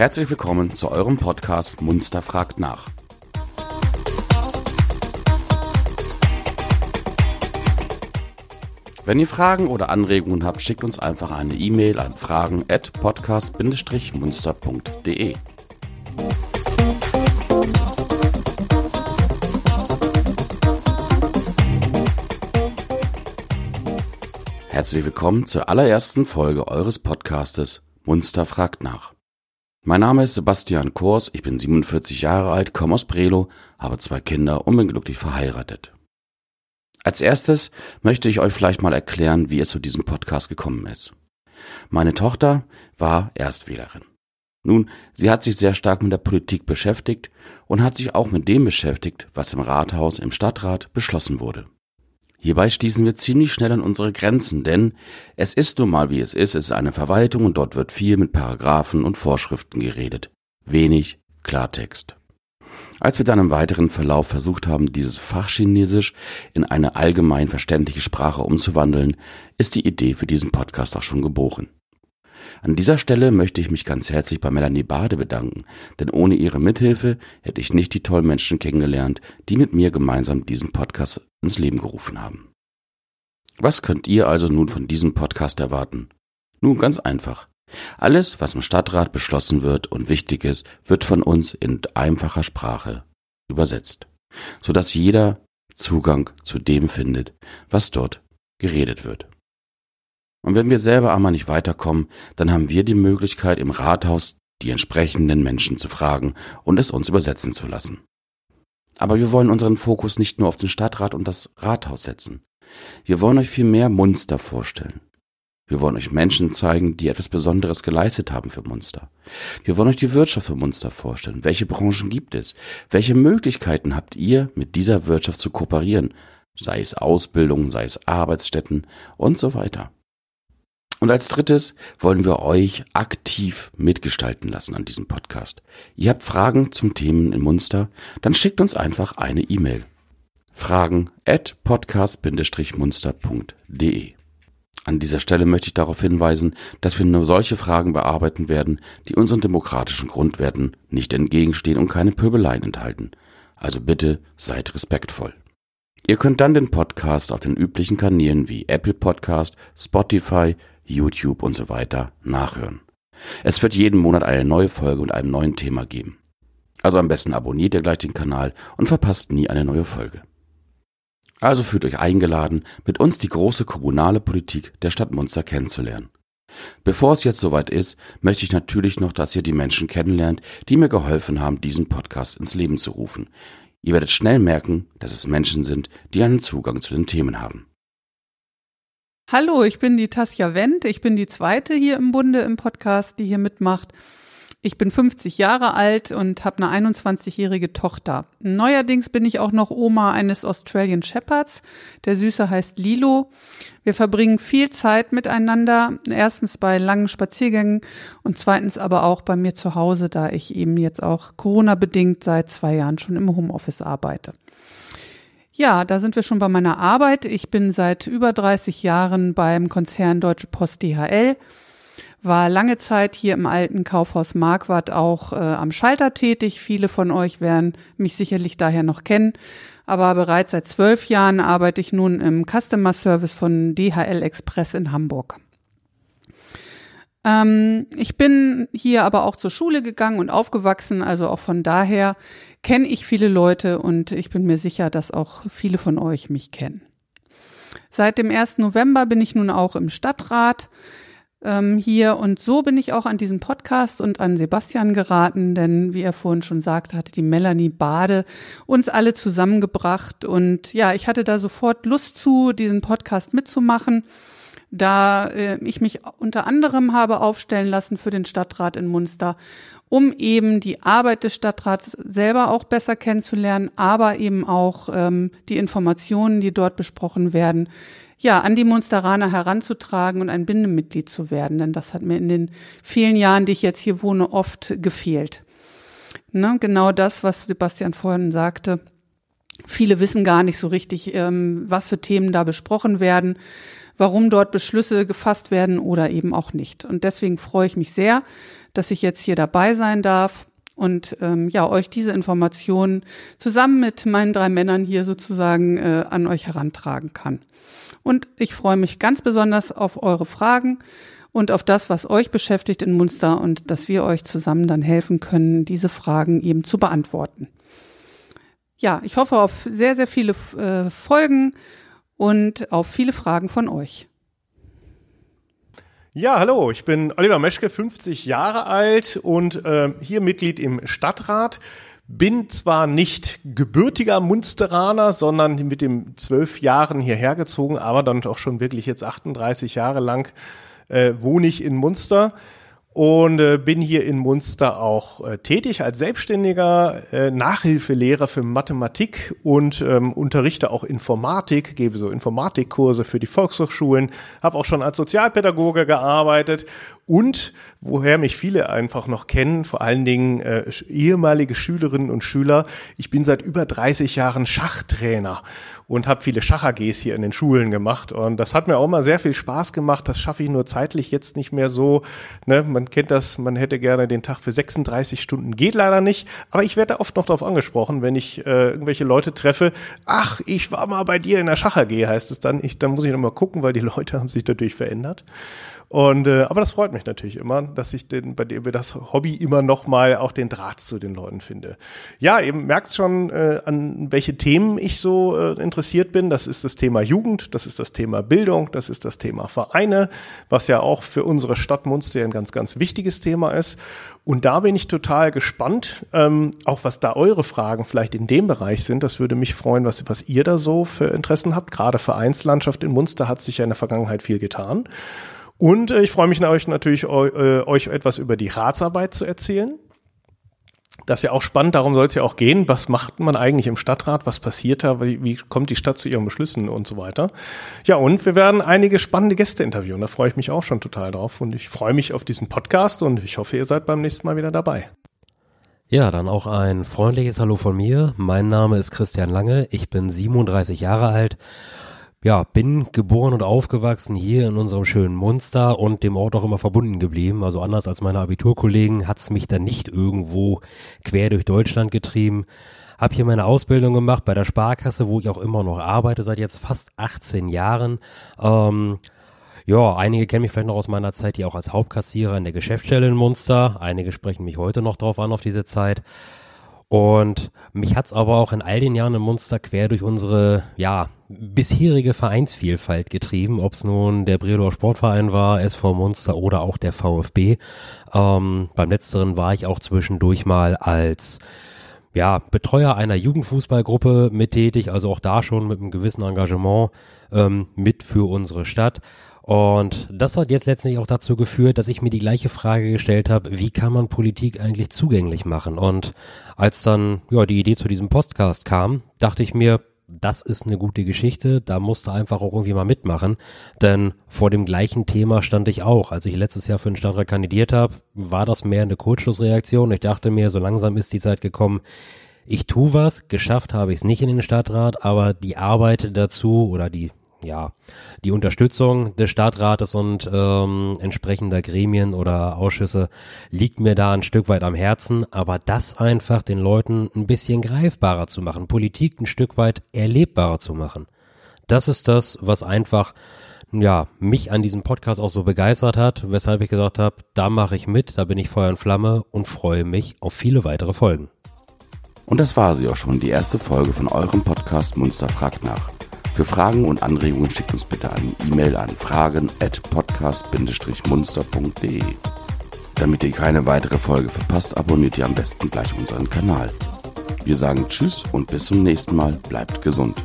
Herzlich willkommen zu eurem Podcast Munster fragt nach. Wenn ihr Fragen oder Anregungen habt, schickt uns einfach eine E-Mail an fragen at podcast-munster.de. Herzlich willkommen zur allerersten Folge eures Podcastes Munster fragt nach. Mein Name ist Sebastian Kors, ich bin 47 Jahre alt, komme aus Brelo, habe zwei Kinder und bin glücklich verheiratet. Als erstes möchte ich euch vielleicht mal erklären, wie es zu diesem Podcast gekommen ist. Meine Tochter war Erstwählerin. Nun, sie hat sich sehr stark mit der Politik beschäftigt und hat sich auch mit dem beschäftigt, was im Rathaus, im Stadtrat beschlossen wurde. Hierbei stießen wir ziemlich schnell an unsere Grenzen, denn es ist nun mal wie es ist, es ist eine Verwaltung und dort wird viel mit Paragraphen und Vorschriften geredet. Wenig Klartext. Als wir dann im weiteren Verlauf versucht haben, dieses Fachchinesisch in eine allgemein verständliche Sprache umzuwandeln, ist die Idee für diesen Podcast auch schon geboren. An dieser Stelle möchte ich mich ganz herzlich bei Melanie Bade bedanken, denn ohne ihre Mithilfe hätte ich nicht die tollen Menschen kennengelernt, die mit mir gemeinsam diesen Podcast ins Leben gerufen haben. Was könnt ihr also nun von diesem Podcast erwarten? Nun ganz einfach. Alles, was im Stadtrat beschlossen wird und wichtig ist, wird von uns in einfacher Sprache übersetzt, sodass jeder Zugang zu dem findet, was dort geredet wird. Und wenn wir selber einmal nicht weiterkommen, dann haben wir die Möglichkeit, im Rathaus die entsprechenden Menschen zu fragen und es uns übersetzen zu lassen. Aber wir wollen unseren Fokus nicht nur auf den Stadtrat und das Rathaus setzen. Wir wollen euch viel mehr Munster vorstellen. Wir wollen euch Menschen zeigen, die etwas Besonderes geleistet haben für Munster. Wir wollen euch die Wirtschaft für Munster vorstellen. Welche Branchen gibt es? Welche Möglichkeiten habt ihr, mit dieser Wirtschaft zu kooperieren? Sei es Ausbildung, sei es Arbeitsstätten und so weiter. Und als drittes wollen wir euch aktiv mitgestalten lassen an diesem Podcast. Ihr habt Fragen zum Themen in Munster, dann schickt uns einfach eine E-Mail. Fragen at podcast-munster.de An dieser Stelle möchte ich darauf hinweisen, dass wir nur solche Fragen bearbeiten werden, die unseren demokratischen Grundwerten nicht entgegenstehen und keine Pöbeleien enthalten. Also bitte seid respektvoll. Ihr könnt dann den Podcast auf den üblichen Kanälen wie Apple Podcast, Spotify, YouTube und so weiter nachhören. Es wird jeden Monat eine neue Folge und einem neuen Thema geben. Also am besten abonniert ihr gleich den Kanal und verpasst nie eine neue Folge. Also fühlt euch eingeladen, mit uns die große kommunale Politik der Stadt Munster kennenzulernen. Bevor es jetzt soweit ist, möchte ich natürlich noch, dass ihr die Menschen kennenlernt, die mir geholfen haben, diesen Podcast ins Leben zu rufen. Ihr werdet schnell merken, dass es Menschen sind, die einen Zugang zu den Themen haben. Hallo, ich bin die Tasja Wendt. Ich bin die zweite hier im Bunde im Podcast, die hier mitmacht. Ich bin 50 Jahre alt und habe eine 21-jährige Tochter. Neuerdings bin ich auch noch Oma eines Australian Shepherds. Der Süße heißt Lilo. Wir verbringen viel Zeit miteinander. Erstens bei langen Spaziergängen und zweitens aber auch bei mir zu Hause, da ich eben jetzt auch Corona-bedingt seit zwei Jahren schon im Homeoffice arbeite. Ja, da sind wir schon bei meiner Arbeit. Ich bin seit über 30 Jahren beim Konzern Deutsche Post DHL, war lange Zeit hier im alten Kaufhaus Marquardt auch äh, am Schalter tätig. Viele von euch werden mich sicherlich daher noch kennen. Aber bereits seit zwölf Jahren arbeite ich nun im Customer Service von DHL Express in Hamburg. Ähm, ich bin hier aber auch zur Schule gegangen und aufgewachsen, also auch von daher kenne ich viele Leute und ich bin mir sicher, dass auch viele von euch mich kennen. Seit dem 1. November bin ich nun auch im Stadtrat ähm, hier. Und so bin ich auch an diesen Podcast und an Sebastian geraten, denn wie er vorhin schon sagte, hatte die Melanie Bade uns alle zusammengebracht. Und ja, ich hatte da sofort Lust zu, diesen Podcast mitzumachen da äh, ich mich unter anderem habe aufstellen lassen für den Stadtrat in Munster, um eben die Arbeit des Stadtrats selber auch besser kennenzulernen, aber eben auch ähm, die Informationen, die dort besprochen werden, ja, an die Munsteraner heranzutragen und ein Bindemitglied zu werden. Denn das hat mir in den vielen Jahren, die ich jetzt hier wohne, oft gefehlt. Ne, genau das, was Sebastian vorhin sagte. Viele wissen gar nicht so richtig, ähm, was für Themen da besprochen werden warum dort Beschlüsse gefasst werden oder eben auch nicht. Und deswegen freue ich mich sehr, dass ich jetzt hier dabei sein darf und ähm, ja euch diese Informationen zusammen mit meinen drei Männern hier sozusagen äh, an euch herantragen kann. Und ich freue mich ganz besonders auf eure Fragen und auf das, was euch beschäftigt in Munster und dass wir euch zusammen dann helfen können, diese Fragen eben zu beantworten. Ja, ich hoffe auf sehr, sehr viele äh, Folgen und auf viele Fragen von euch. Ja, hallo, ich bin Oliver Meschke, 50 Jahre alt und äh, hier Mitglied im Stadtrat. Bin zwar nicht gebürtiger Munsteraner, sondern mit dem zwölf Jahren hierher gezogen, aber dann auch schon wirklich jetzt 38 Jahre lang äh, wohne ich in Munster und äh, bin hier in Munster auch äh, tätig als Selbstständiger, äh, Nachhilfelehrer für Mathematik und ähm, unterrichte auch Informatik, gebe so Informatikkurse für die Volkshochschulen, habe auch schon als Sozialpädagoge gearbeitet und woher mich viele einfach noch kennen, vor allen Dingen äh, ehemalige Schülerinnen und Schüler, ich bin seit über 30 Jahren Schachtrainer und habe viele Schach-AGs hier in den Schulen gemacht. Und das hat mir auch mal sehr viel Spaß gemacht. Das schaffe ich nur zeitlich jetzt nicht mehr so. Ne? Man kennt das, man hätte gerne den Tag für 36 Stunden, geht leider nicht. Aber ich werde oft noch darauf angesprochen, wenn ich äh, irgendwelche Leute treffe. Ach, ich war mal bei dir in der Schach-AG, heißt es dann. Ich, dann muss ich noch mal gucken, weil die Leute haben sich natürlich verändert. Und äh, aber das freut mich natürlich immer, dass ich den, bei dem das Hobby immer noch mal auch den Draht zu den Leuten finde. Ja, eben merkst schon, äh, an welche Themen ich so äh, interessiert bin. Das ist das Thema Jugend, das ist das Thema Bildung, das ist das Thema Vereine, was ja auch für unsere Stadt Munster ein ganz, ganz wichtiges Thema ist. Und da bin ich total gespannt, ähm, auch was da eure Fragen vielleicht in dem Bereich sind. Das würde mich freuen, was, was ihr da so für Interessen habt. Gerade Vereinslandschaft in Munster hat sich ja in der Vergangenheit viel getan. Und äh, ich freue mich euch natürlich, äh, euch etwas über die Ratsarbeit zu erzählen. Das ist ja auch spannend, darum soll es ja auch gehen. Was macht man eigentlich im Stadtrat? Was passiert da? Wie, wie kommt die Stadt zu ihren Beschlüssen und so weiter? Ja, und wir werden einige spannende Gäste interviewen. Da freue ich mich auch schon total drauf. Und ich freue mich auf diesen Podcast und ich hoffe, ihr seid beim nächsten Mal wieder dabei. Ja, dann auch ein freundliches Hallo von mir. Mein Name ist Christian Lange. Ich bin 37 Jahre alt ja, bin geboren und aufgewachsen hier in unserem schönen Munster und dem Ort auch immer verbunden geblieben. Also anders als meine Abiturkollegen hat's mich dann nicht irgendwo quer durch Deutschland getrieben. Hab hier meine Ausbildung gemacht bei der Sparkasse, wo ich auch immer noch arbeite, seit jetzt fast 18 Jahren. Ähm, ja, einige kennen mich vielleicht noch aus meiner Zeit hier auch als Hauptkassierer in der Geschäftsstelle in Munster. Einige sprechen mich heute noch drauf an, auf diese Zeit. Und mich hat's aber auch in all den Jahren in Munster quer durch unsere, ja, bisherige Vereinsvielfalt getrieben, ob es nun der Bredor Sportverein war, SV Munster oder auch der VfB. Ähm, beim letzteren war ich auch zwischendurch mal als ja, Betreuer einer Jugendfußballgruppe mit tätig, also auch da schon mit einem gewissen Engagement ähm, mit für unsere Stadt. Und das hat jetzt letztendlich auch dazu geführt, dass ich mir die gleiche Frage gestellt habe, wie kann man Politik eigentlich zugänglich machen? Und als dann ja die Idee zu diesem Podcast kam, dachte ich mir, das ist eine gute Geschichte, da musste einfach auch irgendwie mal mitmachen, denn vor dem gleichen Thema stand ich auch. Als ich letztes Jahr für den Stadtrat kandidiert habe, war das mehr eine Kurzschlussreaktion. Ich dachte mir, so langsam ist die Zeit gekommen, ich tu was, geschafft habe ich es nicht in den Stadtrat, aber die Arbeit dazu oder die ja, die Unterstützung des Stadtrates und ähm, entsprechender Gremien oder Ausschüsse liegt mir da ein Stück weit am Herzen, aber das einfach den Leuten ein bisschen greifbarer zu machen, Politik ein Stück weit erlebbarer zu machen. Das ist das, was einfach ja, mich an diesem Podcast auch so begeistert hat, weshalb ich gesagt habe, da mache ich mit, da bin ich Feuer und Flamme und freue mich auf viele weitere Folgen. Und das war sie auch schon, die erste Folge von eurem Podcast Munster fragt nach. Für Fragen und Anregungen schickt uns bitte eine E-Mail an fragen at podcast-munster.de. Damit ihr keine weitere Folge verpasst, abonniert ihr am besten gleich unseren Kanal. Wir sagen Tschüss und bis zum nächsten Mal. Bleibt gesund.